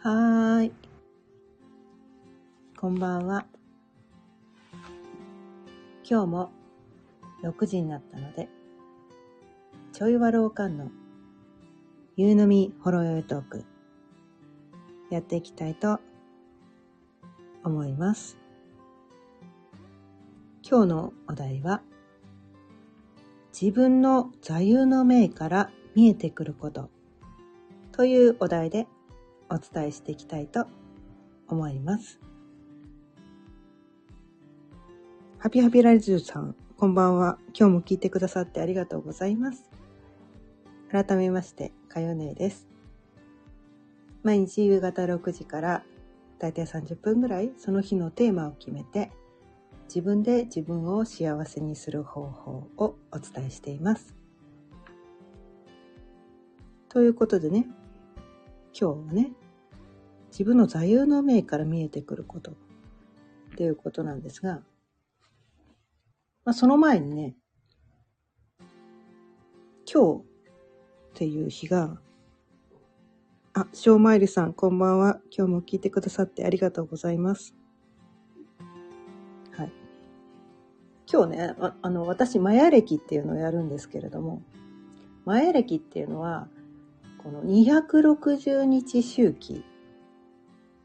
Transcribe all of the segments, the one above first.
はーい。こんばんは。今日も6時になったので、ちょいわろうかんの夕飲みほろよいトーク、やっていきたいと思います。今日のお題は、自分の座右の銘から見えてくることというお題でお伝えしていきたいと思います。ハピハピラジオさん、こんばんは。今日も聞いてくださってありがとうございます。改めまして、かよねえです。毎日夕方6時からだいたい30分ぐらいその日のテーマを決めて自分で自分を幸せにする方法をお伝えしています。ということでね、今日はね、自分の座右の銘から見えてくることっていうことなんですが、まあ、その前にね、今日っていう日が、あ、しょうまいりさん、こんばんは。今日も聞いてくださってありがとうございます。はい。今日ね、ああの、私、マヤ歴っていうのをやるんですけれども、マヤ歴っていうのは、この260日周期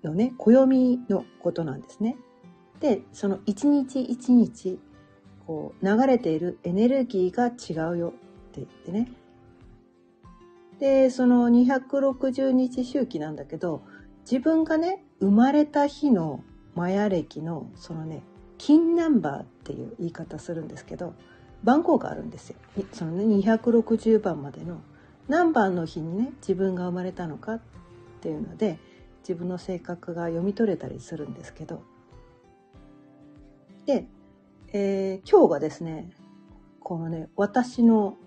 のね、暦のことなんですね。で、その一日一日、こう、流れているエネルギーが違うよって言ってね。で、その260日周期なんだけど、自分がね、生まれた日のマヤ歴の、そのね、金ナンバーっていう言い方するんですけど、番号があるんですよ。そのね、260番までの何番の日にね自分が生まれたのかっていうので自分の性格が読み取れたりするんですけどで、えー今日がですねこのね私の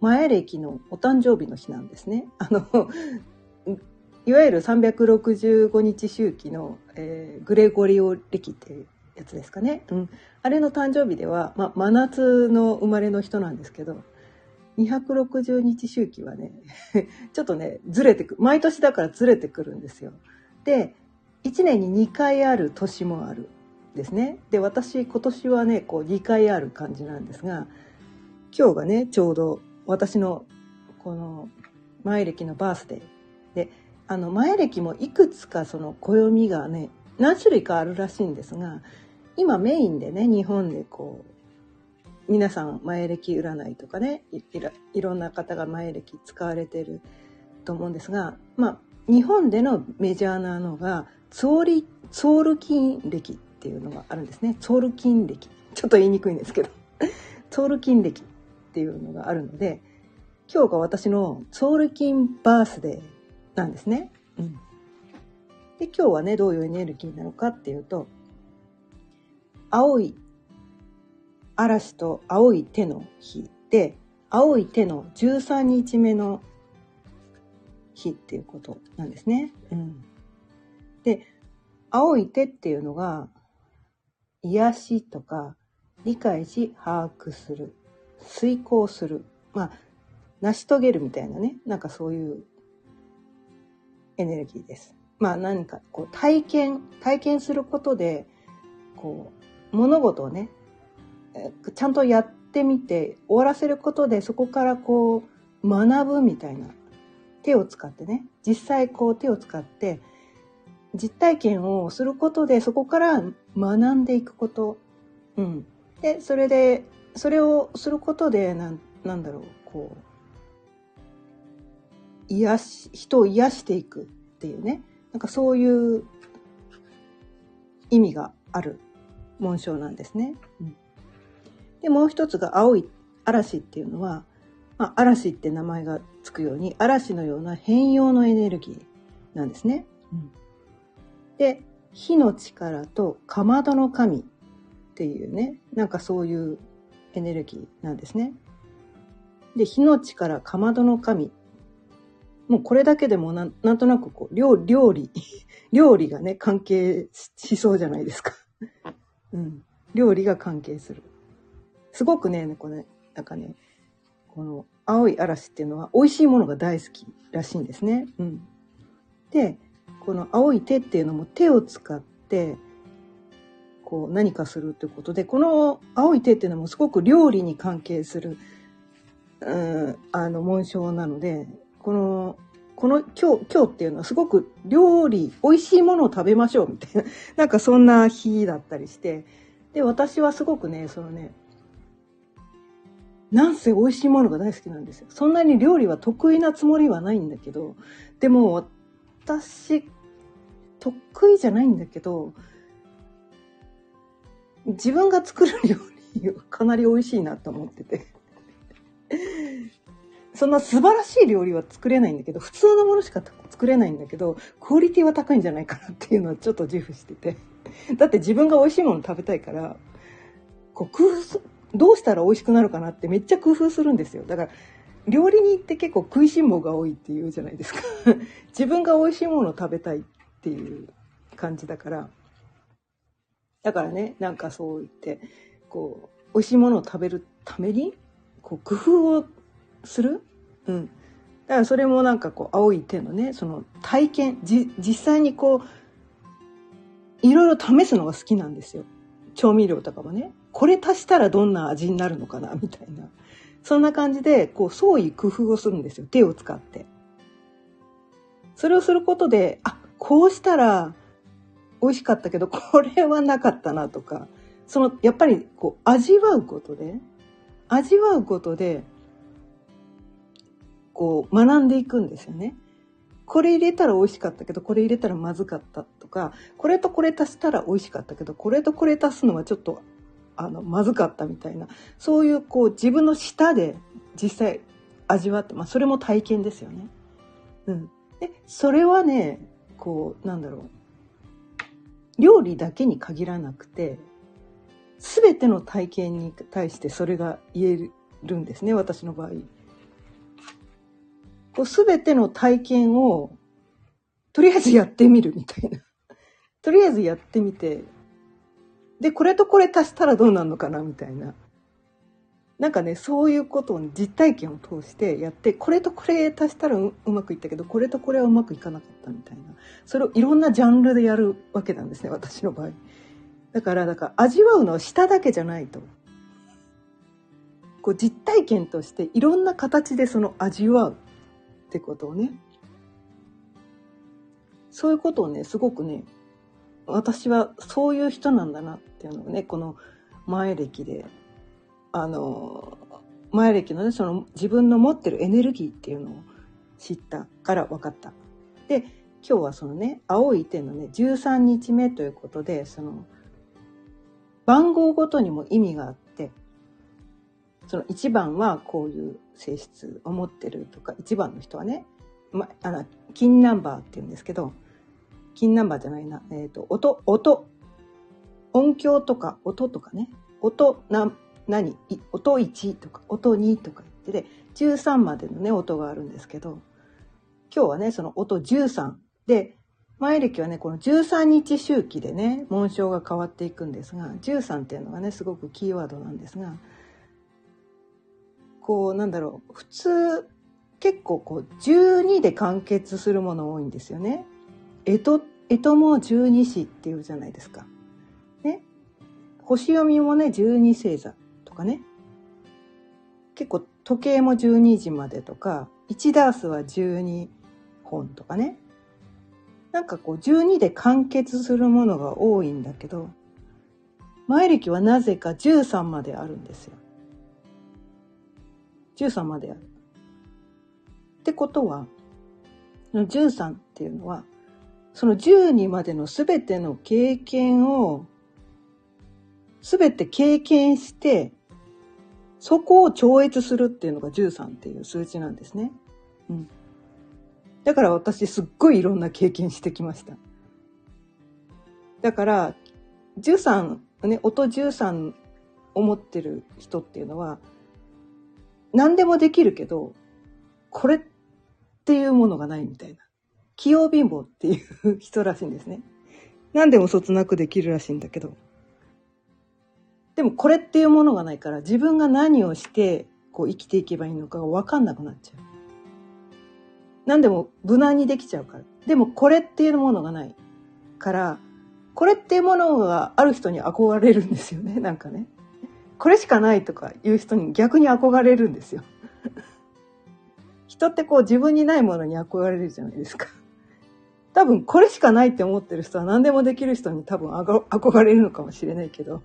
前歴のお誕生日の日なんですね。あのいわゆる365日周期の、えーグレゴリオ暦っていうやつですかね。うん、あれの誕生日では、ま、真夏の生まれの人なんですけど260日周期はね、ちょっとね、ずれてく、毎年だからずれてくるんですよ。で、1年に2回ある年もあるですね。で、私、今年はね、こう2回ある感じなんですが、今日がね、ちょうど私のこの前歴のバースデー。で、あの、前歴もいくつかその暦がね、何種類かあるらしいんですが、今メインでね、日本でこう、皆さん前歴占いとかねいろんな方が前歴使われてると思うんですがまあ日本でのメジャーなのがツォリツォールキン暦っていうのがあるんですね。ツォールキン暦ちょっと言いにくいんですけど。ツォールキン暦っていうのがあるので今日が私のツォールキンバースデーなんですね。うん、で今日はねどういうエネルギーなのかっていうと青い嵐と青い手の日で青い手の13日目の日っていうことなんですね。うん、で青い手っていうのが癒しとか理解し把握する遂行するまあ成し遂げるみたいなねなんかそういうエネルギーです。まあ何かこう体験体験することでこう物事をねちゃんとやってみて終わらせることでそこからこう学ぶみたいな手を使ってね。実際こう手を使って実体験をすることでそこから学んでいくこと、うん、でそれでそれをすることでなんなんだろうこう癒し人を癒していくっていうね。なんかそういう意味がある紋章なんですね。うん。で、もう一つが青い嵐っていうのは、まあ、嵐って名前がつくように、嵐のような変容のエネルギーなんですね。うんで、火の力とかまどの神っていうね、なんかそういうエネルギーなんですね。で、火の力、かまどの神。もうこれだけでもなんなんとなくこう、料料理、料理がね、関係ししそうじゃないですか。うん。料理が関係する。すごくね、これ、なんかね、この青い嵐っていうのは美味しいものが大好きらしいんですね。うん。で、この青い手っていうのも手を使って、こう何かするということで、この青い手っていうのもすごく料理に関係する、うん、あの紋章なので、この、この今日、今日っていうのはすごく料理、美味しいものを食べましょうみたいな、なんかそんな日だったりして、で、私はすごくね、そのね、なんせ美味しいものが大好きなんですよ。そんなに料理は得意なつもりはないんだけど、でも私、得意じゃないんだけど、自分が作る料理はかなり美味しいなと思っててそんな素晴らしい料理は作れないんだけど、普通のものしか作れないんだけど、クオリティは高いんじゃないかなっていうのはちょっと自負してて。だって自分が美味しいもの食べたいから、こう工夫どうしたら美味しくなるかなってめっちゃ工夫するんですよ。だから、料理人って結構食いしん坊が多いっていうじゃないですか。自分が美味しいものを食べたいっていう感じだから、だからね、なんかそう言って、こう、美味しいものを食べるために、こう、工夫をするうん。だからそれもなんかこう、青い手のね、その体験、じ、実際にこう、いろいろ試すのが好きなんですよ。調味料とかもね。これ足したらどんな味になるのかなみたいな。そんな感じで、こう、創意工夫をするんですよ。手を使って。それをすることで、あ、こうしたら美味しかったけど、これはなかったなとか、その、やっぱり、こう、味わうことで、味わうことで、こう、学んでいくんですよね。これ入れたら美味しかったけど、これ入れたらまずかったとか、これとこれ足したら美味しかったけど、これとこれ足すのはちょっと、あの、まずかったみたいな、そういう、こう、自分の舌で実際味わって、まあ、それも体験ですよね。うん。で、それはね、こう、なんだろう。料理だけに限らなくて、すべての体験に対してそれが言えるんですね、私の場合。こう全ての体験を、とりあえずやってみるみたいな。とりあえずやってみて、で、これとこれ足したらどうなるのかなみたいな。なんかね、そういうことを実体験を通してやって、これとこれ足したらうまくいったけど、これとこれはうまくいかなかったみたいな。それをいろんなジャンルでやるわけなんですね、私の場合。だから、だから味わうのは舌だけじゃないと。こう実体験としていろんな形でその味わうってことをね。そういうことをね、すごくね、私はそういう人なんだなっていうのをね、この前歴であの前歴のねその自分の持ってるエネルギーっていうのを知ったから分かった。で今日はそのね青い点のね13日目ということでその番号ごとにも意味があってその1番はこういう性質を持ってるとか1番の人はね、ま、あの金ナンバーっていうんですけど金ナンバーじゃないな、えっ、ー、と音音。音響とか音とかね。音な何？音1とか音2とか言ってで13までのね音があるんですけど今日はねその音13で前歴はねこの13日周期でね紋章が変わっていくんですが13っていうのがねすごくキーワードなんですがこうなんだろう。普通結構こう12で完結するもの多いんですよね。えと、えとも十二支っていうじゃないですか。ね。星読みもね、十二星座と。かね結構時計も12時までとか1ダースは12本とかねなんかこう12で完結するものが多いんだけど前歴はなぜか13まであるんですよ。13まである。ってことは、その13っていうのは、その12までの全ての経験を、全て経験して、そこを超越するっていうのが13っていう数字なんですね。うん。だから私すっごいいろんな経験してきました。だから、13、ね、音13を持ってる人っていうのは、何でもできるけど、これっていうものがないみたいな。器用貧乏っていう人らしいんですね。何でもそつなくできるらしいんだけど。でもこれっていうものがないから自分が何をしてこう生きていけばいいのかが分かんなくなっちゃう。何でも無難にできちゃうから。でもこれっていうものがないから、これっていうものがある人に憧れるんですよね、なんかね。これしかないとかいう人に逆に憧れるんですよ。人ってこう自分にないものに憧れるじゃないですか。多分これしかないって思ってる人は何でもできる人に多分憧れるのかもしれないけど。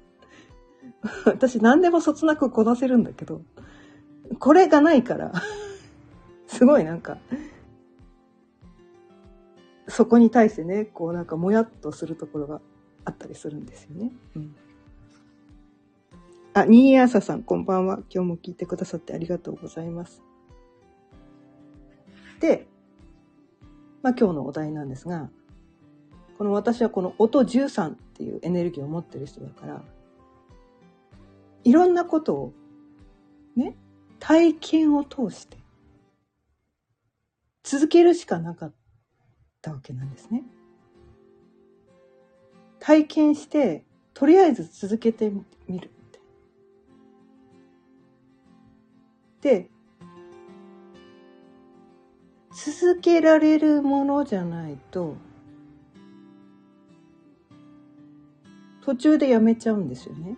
私何でもそつなくこなせるんだけど、これがないから、すごいなんか、そこに対してね、こうなんかもやっとするところがあったりするんですよね。うん。あ、新朝さん、こんばんは。今日も聞いてくださってありがとうございます。で、まあ今日のお題なんですが、この私はこの音13っていうエネルギーを持ってる人だから、いろんなことを、ね、体験を通して、続けるしかなかったわけなんですね。体験して、とりあえず続けてみる。で、続けられるものじゃないと、途中でやめちゃうんですよね。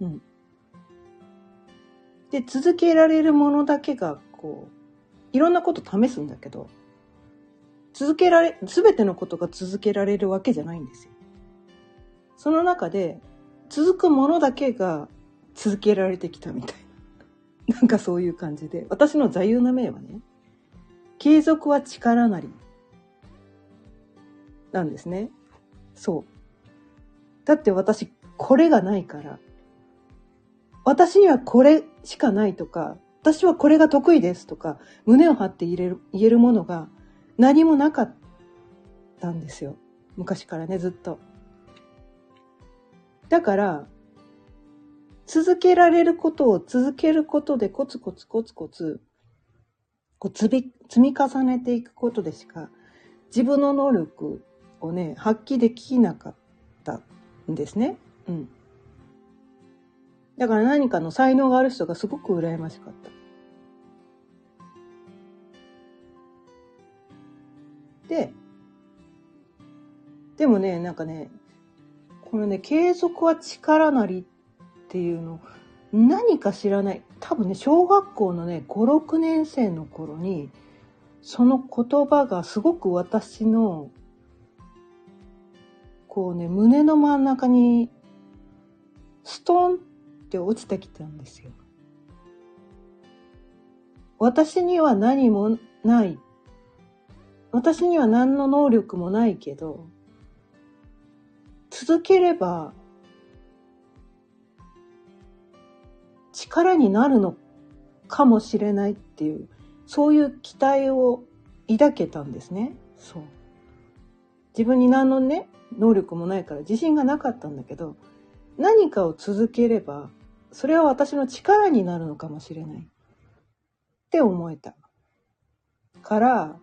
うん。で、続けられるものだけが、こう、いろんなこと試すんだけど、続けられ、すべてのことが続けられるわけじゃないんですよ。その中で、続くものだけが続けられてきたみたいな。なんかそういう感じで。私の座右の銘はね、継続は力なり。なんですね。そう。だって私、これがないから、私にはこれしかないとか、私はこれが得意ですとか、胸を張って言える言えるものが何もなかったんですよ。昔からね、ずっと。だから、続けられることを続けることでコツコツコツコツ、こう積み積み重ねていくことでしか、自分の能力をね、発揮できなかったんですね。うん。だから何かの才能がある人がすごく羨ましかった。で、でもね、なんかね、このね、継続は力なりっていうの、何か知らない。多分ね、小学校のね、5、6年生の頃に、その言葉がすごく私の、こうね、胸の真ん中に、ストンって落ちてきたんですよ。私には何もない。私には何の能力もないけど、続ければ力になるのかもしれないっていう、そういう期待を抱けたんですね。そう。自分に何のね、能力もないから自信がなかったんだけど、何かを続ければそれは私の力になるのかもしれないって思えた。から、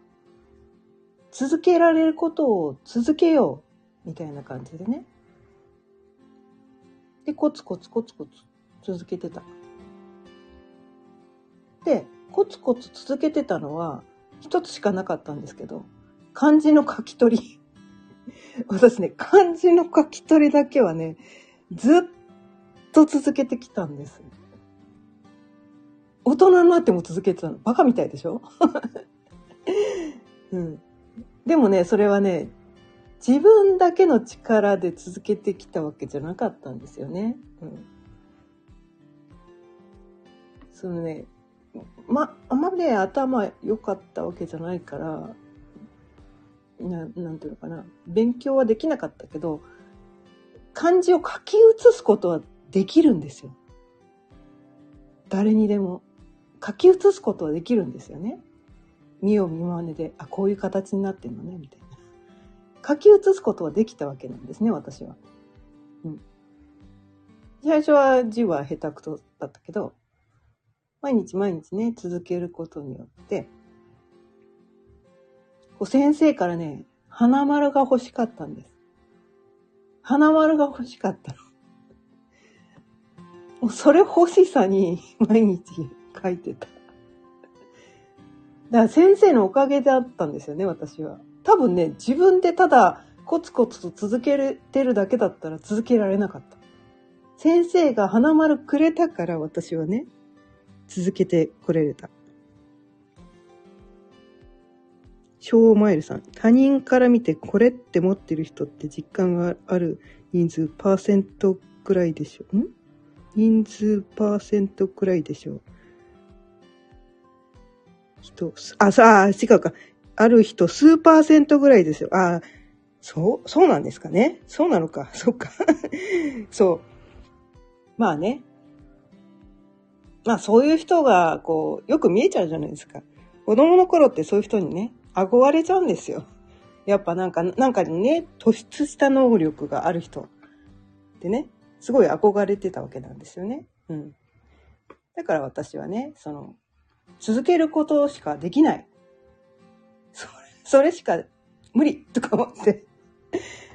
続けられることを続けようみたいな感じでね。で、コツコツコツコツ続けてた。で、コツコツ続けてたのは一つしかなかったんですけど、漢字の書き取り。私ね、漢字の書き取りだけはね、ずっと続けてきたんです。大人になっても続けてたの。バカみたいでしょ？うん。でもね、それはね、自分だけの力で続けてきたわけじゃなかったんですよね。うん。そのね、ま、あんまりね、頭良かったわけじゃないから、ななんていうのかな。勉強はできなかったけど、漢字を書き写すことはできるんですよ。誰にでも。書き写すことはできるんですよね。見よう見まねで、あ、こういう形になってんのね、みたいな。書き写すことはできたわけなんですね、私は。うん。最初は字は下手くそだったけど、毎日毎日ね、続けることによって、こう先生からね、花丸が欲しかったんです。花丸が欲しかったの。もうそれ欲しさに 毎日書いてた。だから先生のおかげだったんですよね、私は。多分ね、自分でただコツコツと続けてるだけだったら続けられなかった。先生が花丸くれたから私はね、続けてこれれた。ショーマイルさん。他人から見てこれって持ってる人って実感がある人数パーセントくらいでしょうん？人数パーセントくらいでしょう人、あ、さあ、違うか。ある人数パーセントぐらいですよ。あそう、そうなんですかね。そうなのか。そっか。そう。まあね。まあそういう人が、こう、よく見えちゃうじゃないですか。子供の頃ってそういう人にね、憧れちゃうんですよ。やっぱなんか、なんかにね、突出した能力がある人でね、すごい憧れてたわけなんですよね。うん。だから私はね、その、続けることしかできない。それ、それしか無理とか思って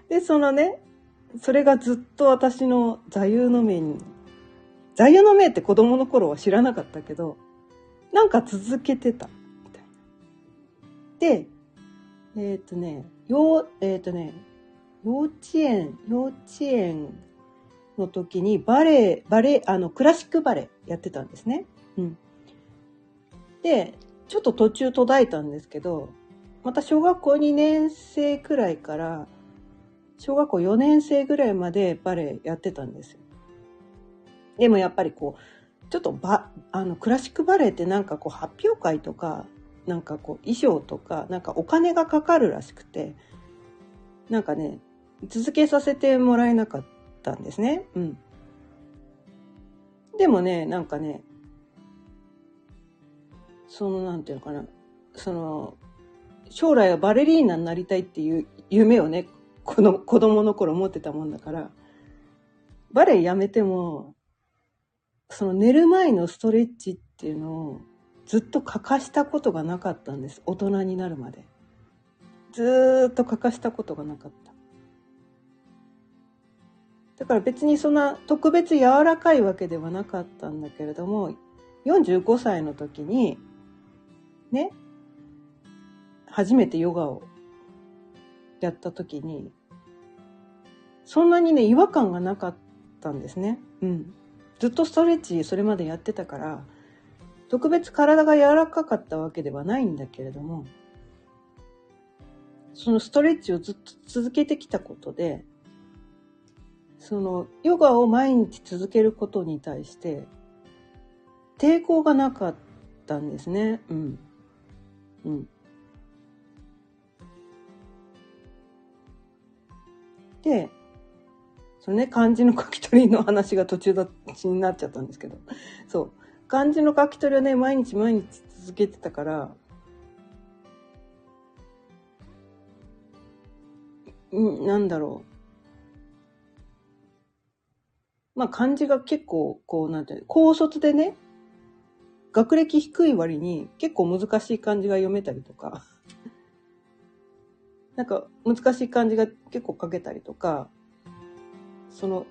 で、そのね、それがずっと私の座右の銘に、座右の銘って子供の頃は知らなかったけど、なんか続けてたみたい。で、えっ、ー、とね、幼、えっ、ー、とね、幼稚園、幼稚園の時にバレエ、バレエ、あの、クラシックバレエやってたんですね。うん。で、ちょっと途中途絶えたんですけど、また小学校2年生くらいから、小学校4年生ぐらいまでバレエやってたんですよ。でもやっぱりこう、ちょっとば、あの、クラシックバレエってなんかこう発表会とか、なんかこう衣装とか、なんかお金がかかるらしくて、なんかね、続けさせてもらえなかったんですね。うん。でもね、なんかね、その、なんていうのかな、その、将来はバレリーナになりたいっていう夢をね、この子供の頃持ってたもんだから、バレエやめても、その寝る前のストレッチっていうのをずっと欠かしたことがなかったんです。大人になるまで。ずっと欠かしたことがなかった。だから別にそんな特別柔らかいわけではなかったんだけれども、45歳の時に、ね、初めてヨガをやった時に、そんなにね、違和感がなかったんですね。うん。ずっとストレッチそれまでやってたから、特別体が柔らかかったわけではないんだけれども、そのストレッチをずっと続けてきたことで、そのヨガを毎日続けることに対して抵抗がなかったんですね。うん。うん。で、そのね、漢字の書き取りの話が途中だちになっちゃったんですけど、そう。漢字の書き取りをね、毎日毎日続けてたから、うん、なんだろう。まあ漢字が結構、こう、なんていう高卒でね、学歴低い割に結構難しい漢字が読めたりとか、なんか難しい漢字が結構書けたりとか、その、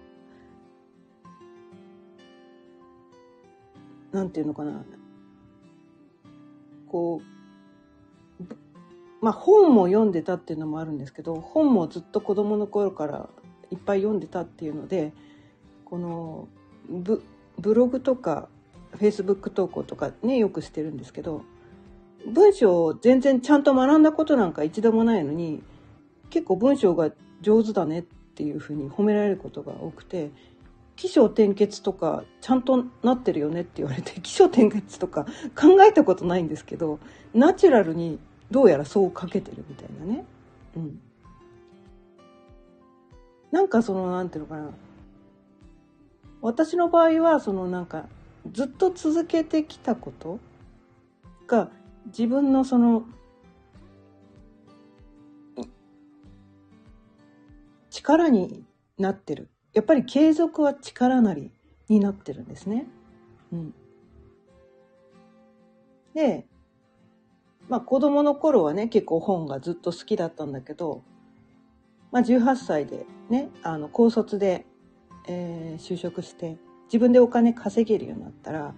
なんていうのかな。こう、まあ本も読んでたっていうのもあるんですけど、本もずっと子供の頃からいっぱい読んでたっていうので、このブブログとかフェイスブック投稿とかね、よくしてるんですけど、文章を全然ちゃんと学んだことなんか一度もないのに、結構文章が上手だねっていうふうに褒められることが多くて、起承転結とかちゃんとなってるよねって言われて、起承転結とか考えたことないんですけど、ナチュラルにどうやらそう書けてるみたいなね。うん。なんかその、なんていうのかな。私の場合は、そのなんか、ずっと続けてきたことが自分のその力になってる。やっぱり継続は力なりになってるんですね。うん。で、まあ子供の頃はね、結構本がずっと好きだったんだけど、まあ18歳でね、あの、高卒で、えー、就職して、自分でお金稼げるようになったら、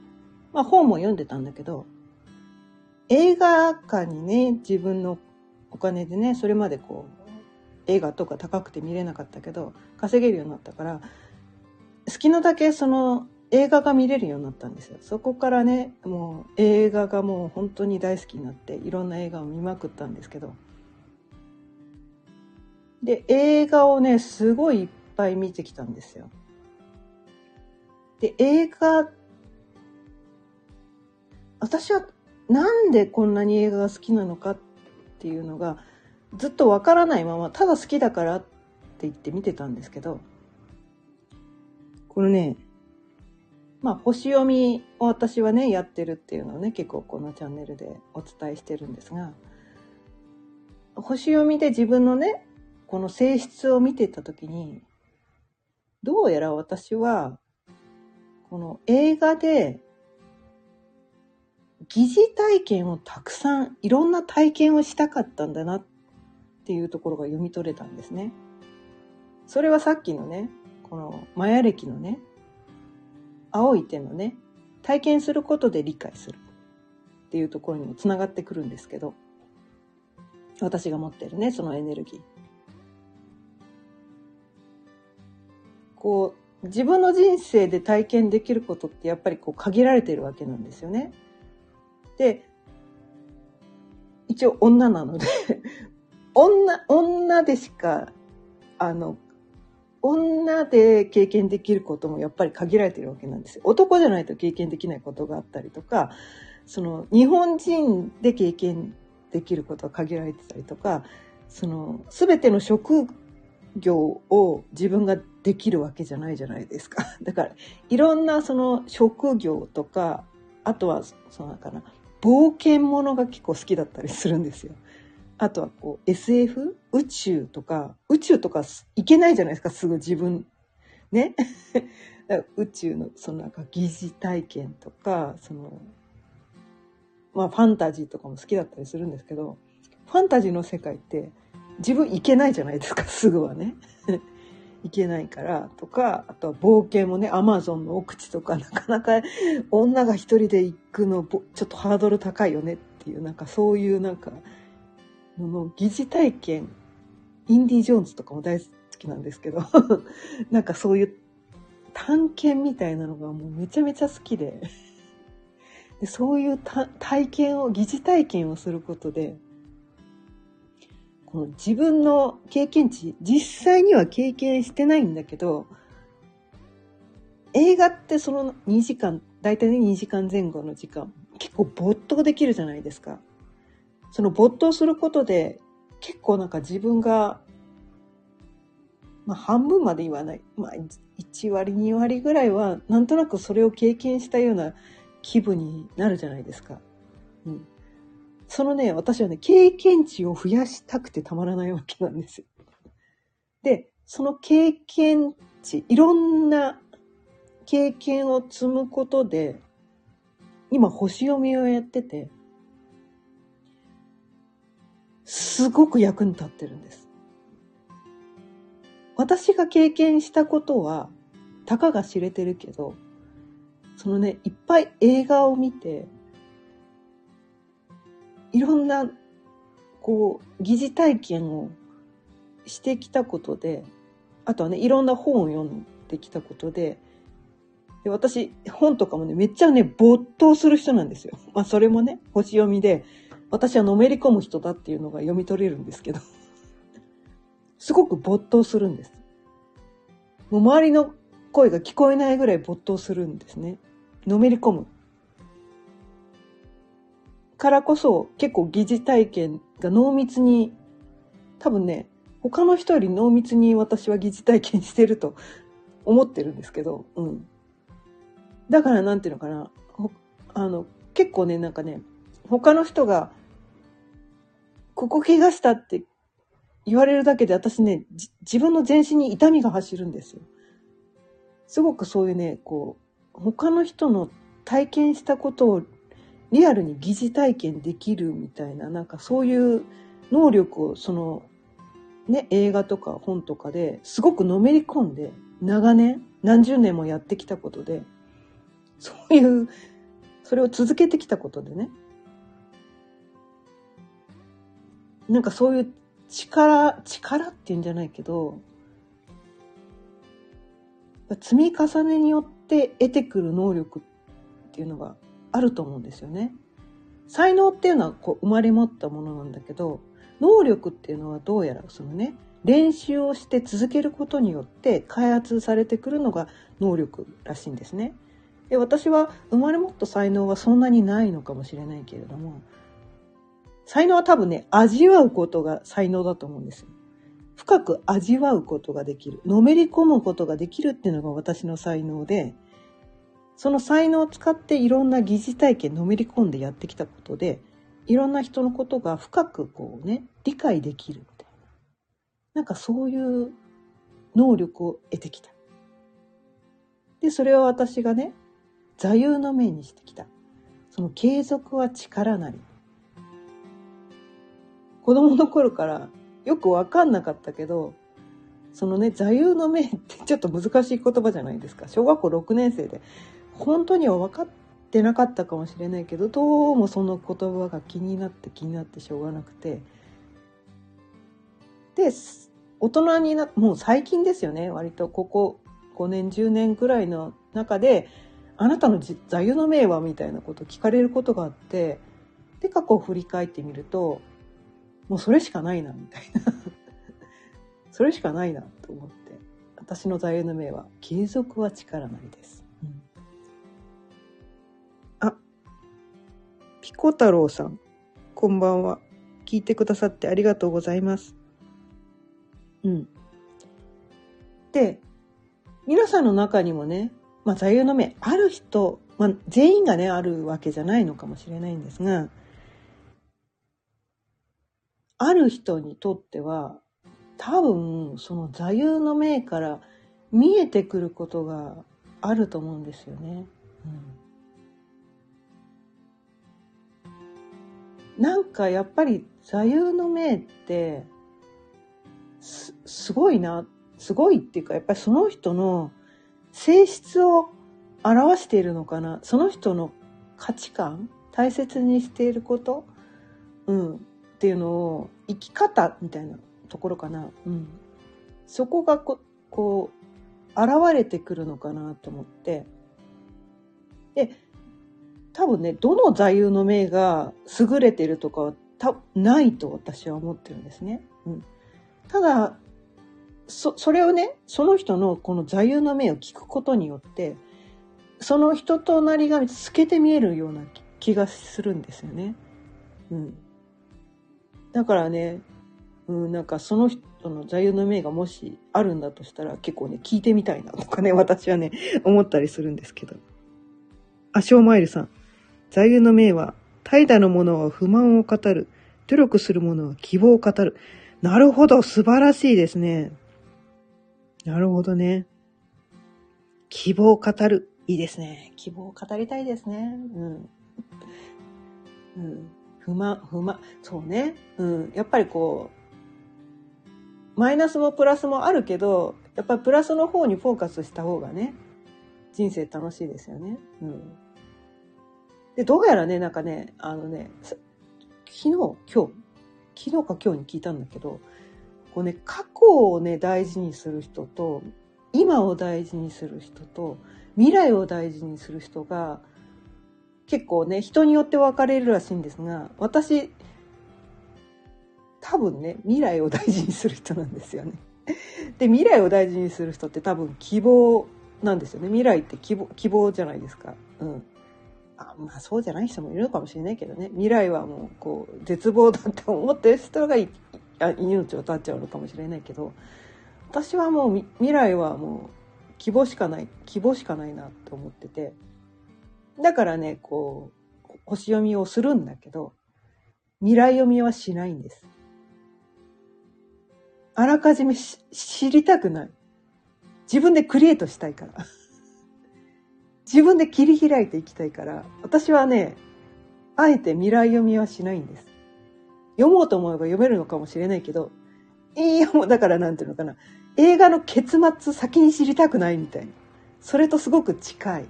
まあ本も読んでたんだけど、映画館にね、自分のお金でね、それまでこう、映画とか高くて見れなかったけど、稼げるようになったから、好きなだけその映画が見れるようになったんですよ。そこからね、もう映画がもう本当に大好きになって、いろんな映画を見まくったんですけど。で、映画をね、すごいいっぱい見てきたんですよ。で、映画、私はなんでこんなに映画が好きなのかっていうのがずっとわからないまま、ただ好きだからって言って見てたんですけど、このね、まあ、星読みを私はね、やってるっていうのをね、結構このチャンネルでお伝えしてるんですが、星読みで自分のね、この性質を見てた時に、どうやら私は、この映画で、疑似体験をたくさん、いろんな体験をしたかったんだなっていうところが読み取れたんですね。それはさっきのね、このマヤ歴のね、青い手のね、体験することで理解するっていうところにもつながってくるんですけど、私が持ってるね、そのエネルギー。こう、自分の人生で体験できることってやっぱりこう限られてるわけなんですよね。で、一応女なので女、女でしか、あの、女で経験できることもやっぱり限られてるわけなんですよ。男じゃないと経験できないことがあったりとか、その日本人で経験できることは限られてたりとか、その全ての職業を自分ができるわけじゃないじゃないですか。だからいろんなその職業とか、あとはそのかな、冒険ものが結構好きだったりするんですよ。あとはこう SF? 宇宙とか、宇宙とか行けないじゃないですか、すぐ自分。ね？宇宙のそのなんか疑似体験とか、その、まあファンタジーとかも好きだったりするんですけど、ファンタジーの世界って自分行けないじゃないですか、すぐはね。行けないからとか、あとは冒険もね、アマゾンの奥地とかなかなか女が一人で行くのちょっとハードル高いよねっていう、なんかそういうなんかの疑似体験、インディ・ジョーンズとかも大好きなんですけど、なんかそういう探検みたいなのがもうめちゃめちゃ好きで、でそういう体験を、疑似体験をすることで、この自分の経験値、実際には経験してないんだけど、映画ってその2時間、大体ね2時間前後の時間、結構没頭できるじゃないですか。その没頭することで結構なんか自分が、まあ半分まで言わない。まあ1割2割ぐらいはなんとなくそれを経験したような気分になるじゃないですか。うん。そのね、私はね、経験値を増やしたくてたまらないわけなんですよ。で、その経験値、いろんな経験を積むことで、今星読みをやってて、すごく役に立ってるんです。私が経験したことは、たかが知れてるけど、そのね、いっぱい映画を見て、いろんな、こう、疑似体験をしてきたことで、あとはね、いろんな本を読んできたことで、で私、本とかもね、めっちゃね、没頭する人なんですよ。まあ、それもね、星読みで、私はのめり込む人だっていうのが読み取れるんですけど、すごく没頭するんです。もう周りの声が聞こえないぐらい没頭するんですね。のめり込む。からこそ結構疑似体験が濃密に、多分ね、他の人より濃密に私は疑似体験してると思ってるんですけど、うん。だからなんていうのかな、あの、結構ね、なんかね、他の人がここ怪我したって言われるだけで私ね、自分の全身に痛みが走るんですよ。すごくそういうね、こう、他の人の体験したことをリアルに疑似体験できるみたいな、なんかそういう能力をその、ね、映画とか本とかですごくのめり込んで、長年、何十年もやってきたことで、そういう、それを続けてきたことでね、なんかそういう力、力っていうんじゃないけど、積み重ねによって得てくる能力っていうのがあると思うんですよね。才能っていうのはこう生まれ持ったものなんだけど、能力っていうのはどうやらそのね、練習をして続けることによって開発されてくるのが能力らしいんですね。で私は生まれ持った才能はそんなにないのかもしれないけれども才能は多分ね味わうことが才能だと思うんですよ。深く味わうことができるのめり込むことができるっていうのが私の才能でその才能を使っていろんな疑似体験のめり込んでやってきたことでいろんな人のことが深くこうね理解できるみたいななんかそういう能力を得てきた。でそれは私がね座右の銘にしてきた。その継続は力なり。子供の頃からよくわかんなかったけど、そのね、座右の銘ってちょっと難しい言葉じゃないですか。小学校6年生で。本当には分かってなかったかもしれないけど、どうもその言葉が気になって気になってしょうがなくて。で、大人になもう最近ですよね。割とここ5年、10年ぐらいの中で、あなたの座右の銘はみたいなことを聞かれることがあってで過去を振り返ってみるともうそれしかないなみたいな それしかないなと思って私の座右の銘は「継続は力なり」です。うん、あピコ太郎さんこんばんは聞いてくださってありがとうございます。うん。で皆さんの中にもねまあ、座右の銘ある人、まあ、全員がねあるわけじゃないのかもしれないんですがある人にとっては多分その座右の銘から見えてくることがあると思うんですよね。うん、なんかやっぱり座右の銘ってすすごいなすごいっていうかやっぱりその人の性質を表しているのかな。その人の価値観大切にしていること、うん、っていうのを生き方みたいなところかな、うん、そこがここう現れてくるのかなと思ってで多分ねどの座右の銘が優れてるとかはたないと私は思ってるんですね。うん、ただそ、それをね、その人のこの座右の銘を聞くことによって、その人となりが透けて見えるような気がするんですよね。うん。だからね、うん、なんかその人の座右の銘がもしあるんだとしたら結構ね、聞いてみたいなとかね、私はね、思ったりするんですけど。あ、ショーマイルさん。座右の銘は、怠惰の者は不満を語る。努力する者は希望を語る。なるほど、素晴らしいですね。なるほどね。希望を語る。いいですね。希望を語りたいですね。うん。うん。不満、不満。そうね。うん。やっぱりこう、マイナスもプラスもあるけど、やっぱりプラスの方にフォーカスした方がね、人生楽しいですよね。うん。で、どうやらね、なんかね、あのね、昨日、今日、昨日か今日に聞いたんだけど、こうね、過去をね、大事にする人と、今を大事にする人と、未来を大事にする人が、結構ね、人によって分かれるらしいんですが、私、多分ね、未来を大事にする人なんですよね。で、未来を大事にする人って多分希望なんですよね。未来って希望、希望じゃないですか。うん。あまあそうじゃない人もいるのかもしれないけどね。未来はもう、こう、絶望だって思ってる人が命を絶っちゃうのかもしれないけど私はもう未来はもう希望しかない希望しかないなって思っててだからねこう星読みをするんだけど未来読みはしないんです。あらかじめ知りたくない。自分でクリエイトしたいから。自分で切り開いていきたいから、私はね、あえて未来読みはしないんです。読もうと思えば読めるのかもしれないけど、いや、もうだからなんていうのかな。映画の結末先に知りたくないみたいな。それとすごく近い。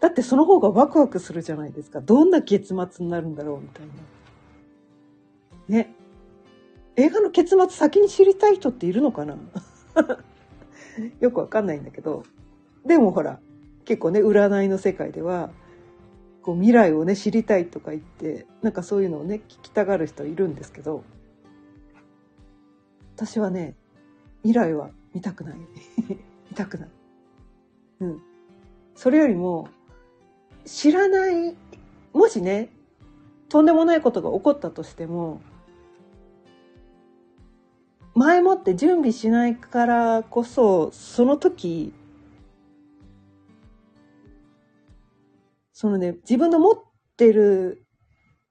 だってその方がワクワクするじゃないですか。どんな結末になるんだろうみたいな。ね。映画の結末先に知りたい人っているのかな？よくわかんないんだけど。でもほら、結構ね、占いの世界では、こう未来をね、知りたいとか言って、なんかそういうのをね、聞きたがる人いるんですけど、私はね、未来は見たくない。見たくない。うん。それよりも、知らない、もしね、とんでもないことが起こったとしても、前もって準備しないからこそ、その時、そのね、自分の持ってる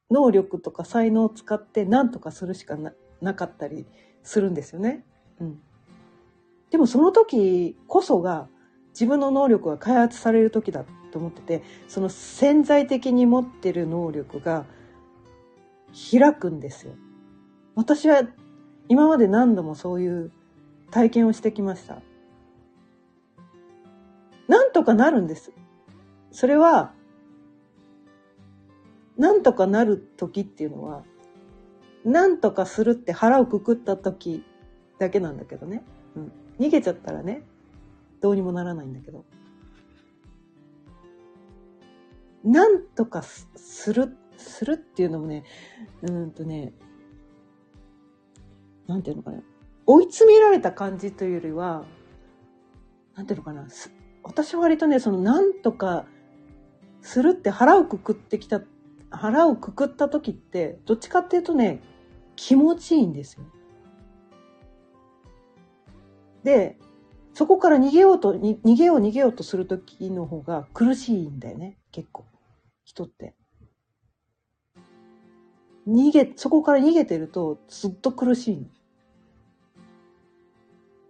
能力とか才能を使って何とかするしかななかったりするんですよね。うん。でもその時こそが自分の能力が開発される時だと思ってて、その潜在的に持ってる能力が開くんですよ。私は今まで何度もそういう体験をしてきました。なんとかなるんです。それは、なんとかなる時っていうのは、なんとかするって腹をくくった時だけなんだけどね。うん。逃げちゃったらね、どうにもならないんだけど。なんとかする、するっていうのもね、うんとね、なんていうのかな。追い詰められた感じというよりは、なんていうのかな。私は割とね、そのなんとかするって腹をくくってきた、腹をくくった時って、どっちかっていうとね、気持ちいいんですよ。で、そこから逃げようと、逃げよう逃げようとする時の方が苦しいんだよね、結構。人って。逃げ、そこから逃げてるとずっと苦しいの。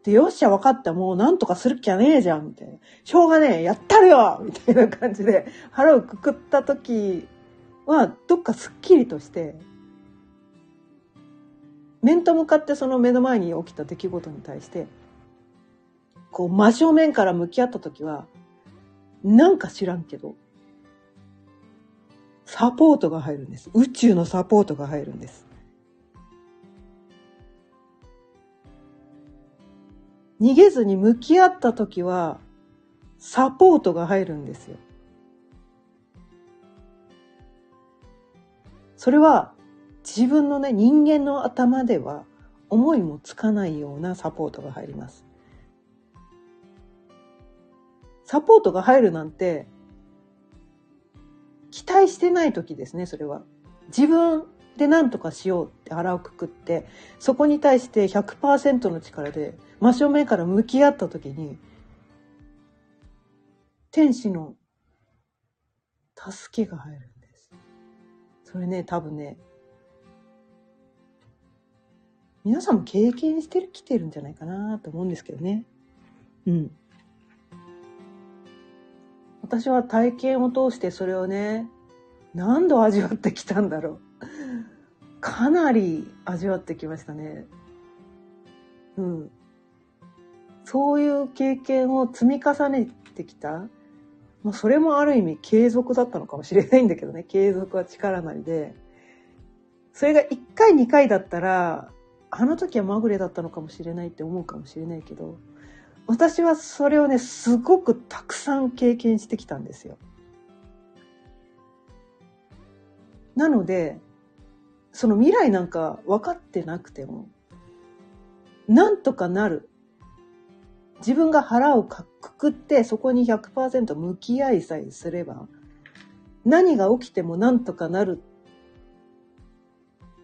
で、よっしゃ、分かった、もうなんとかする気はねえじゃん、みたいな。しょうがねえ、やったるよみたいな感じで、腹をくくった時は、どっかすっきりとして、面と向かってその目の前に起きた出来事に対して、こう真正面から向き合った時は、なんか知らんけど、サポートが入るんです。宇宙のサポートが入るんです。逃げずに向き合った時は、サポートが入るんですよ。それは自分のね、人間の頭では思いもつかないようなサポートが入ります。サポートが入るなんて、期待してない時ですね、それは。自分で何とかしようって腹をくくって、そこに対して100%の力で真正面から向き合った時に、天使の助けが入るんです。それね、多分ね、皆さんも経験してる、来てるんじゃないかなと思うんですけどね。うん。私は体験を通してそれをね、何度味わってきたんだろう。かなり味わってきましたね。うん。そういう経験を積み重ねてきた。まあ、それもある意味継続だったのかもしれないんだけどね。継続は力なりで。それが1回2回だったら、あの時はまぐれだったのかもしれないって思うかもしれないけど、私はそれをね、すごくたくさん経験してきたんですよ。なので、その未来なんか分かってなくても、なんとかなる。自分が腹をくくってそこに100%向き合いさえすれば、何が起きてもなんとかなる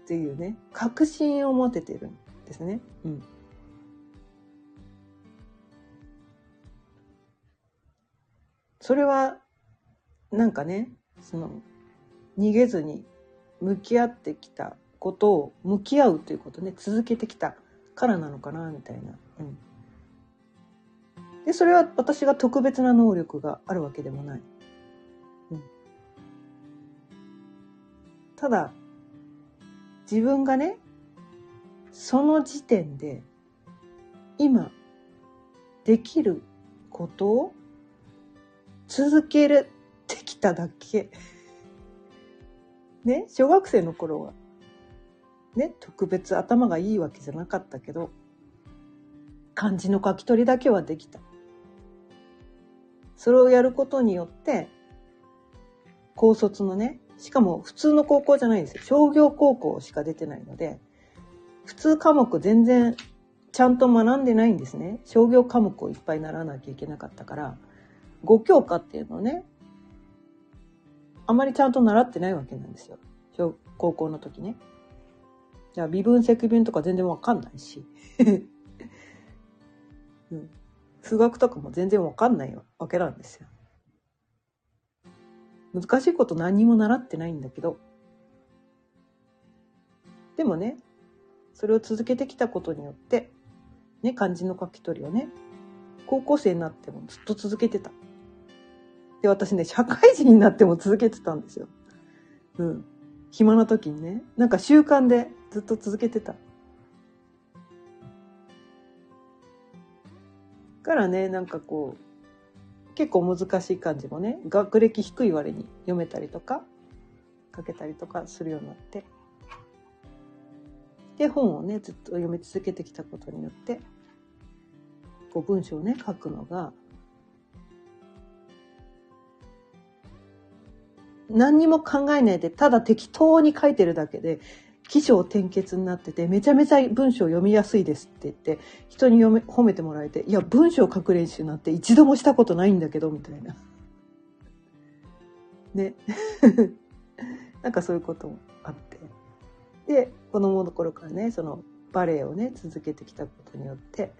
っていうね、確信を持ててるんですね。うん。それは、なんかね、その、逃げずに向き合ってきたことを向き合うということね、続けてきたからなのかな、みたいな。うん。で、それは私が特別な能力があるわけでもない。うん。ただ、自分がね、その時点で、今、できることを続けてきただけ。ね、小学生の頃は、ね、特別頭がいいわけじゃなかったけど、漢字の書き取りだけはできた。それをやることによって、高卒のね、しかも普通の高校じゃないんですよ。商業高校しか出てないので、普通科目全然ちゃんと学んでないんですね。商業科目をいっぱい習わなきゃいけなかったから、5教科っていうのをね、あまりちゃんと習ってないわけなんですよ。小高校の時ね。じゃあ微分積分とか全然わかんないし、うん。数学とかも全然わかんないわけなんですよ。難しいこと何にも習ってないんだけど、でもね、それを続けてきたことによって、ね、漢字の書き取りをね、高校生になってもずっと続けてた。で、私ね、社会人になっても続けてたんですよ。うん。暇な時にね、なんか習慣でずっと続けてた。からね、なんかこう、結構難しい漢字もね、学歴低い割に読めたりとか、書けたりとかするようになって。で、本をね、ずっと読み続けてきたことによって、こう文章をね、書くのが、何にも考えないで、ただ適当に書いてるだけで、起承転結になってて、めちゃめちゃ文章読みやすいですって言って、人に読め褒めてもらえて、いや、文章書く練習なんて一度もしたことないんだけど、みたいな。ね。なんかそういうこともあって。で、子供の頃からね、そのバレエをね、続けてきたことによって、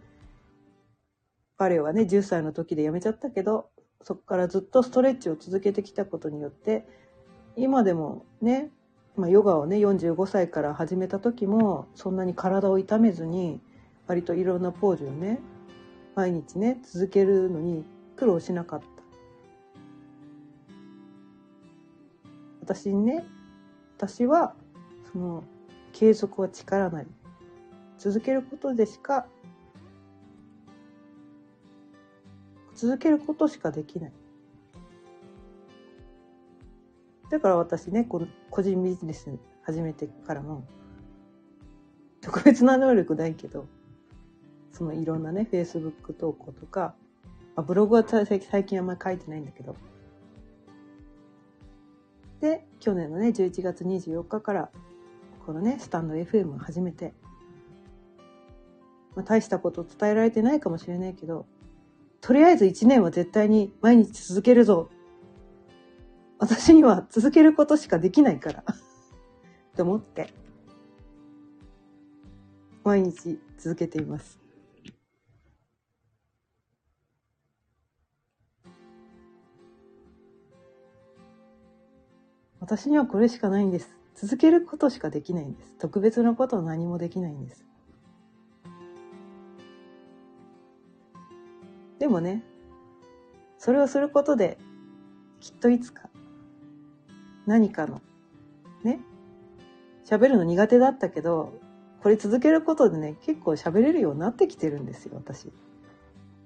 バレエはね、10歳の時でやめちゃったけど、そこからずっとストレッチを続けてきたことによって、今でもね、まあ、ヨガをね、45歳から始めた時も、そんなに体を痛めずに、割といろんなポーズをね、毎日ね、続けるのに苦労しなかった。私にね、私は、その、継続は力なり。続けることでしか続けることしかできない。だから私ね、この個人ビジネス始めてからも、特別な能力ないけど、そのいろんなね、Facebook 投稿とか、まあ、ブログは最近あんまり書いてないんだけど、で、去年のね、11月24日から、このね、スタンド FM を始めて、まあ、大したこと伝えられてないかもしれないけど、とりあえず1年は絶対に毎日続けるぞ。私には続けることしかできないから。と思って、毎日続けています。私にはこれしかないんです。続けることしかできないんです。特別なことは何もできないんです。でもね、それをすることで、きっといつか、何かの、ね、喋るの苦手だったけど、これ続けることでね、結構喋れるようになってきてるんですよ、私。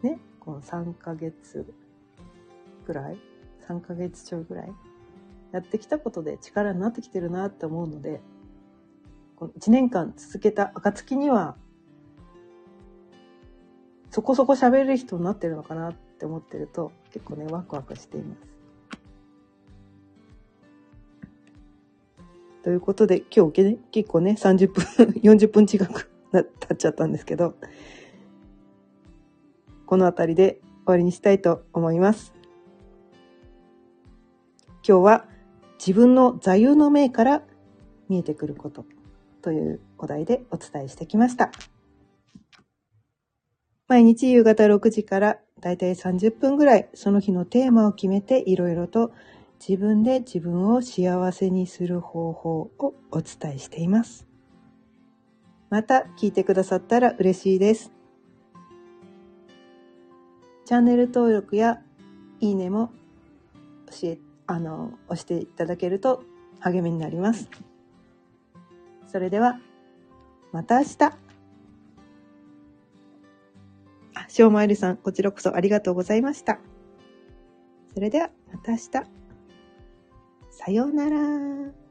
ね、この3ヶ月ぐらい ?3 ヶ月ちょいぐらい？やってきたことで力になってきてるなって思うので、この1年間続けた暁には、そこそこ喋れる人になってるのかなって思ってると結構ねワクワクしています。ということで今日、ね、結構ね30分 40分近く経っちゃったんですけどこの辺りで終わりにしたいと思います。今日は自分の座右の銘から見えてくることというお題でお伝えしてきました。毎日夕方6時からだいたい30分ぐらいその日のテーマを決めていろいろと自分で自分を幸せにする方法をお伝えしています。また聞いてくださったら嬉しいです。チャンネル登録やいいねも教え、あの、押していただけると励みになります。それでは、また明日。あしょうまえるさん、こちらこそありがとうございました。それでは、また明日。さようなら。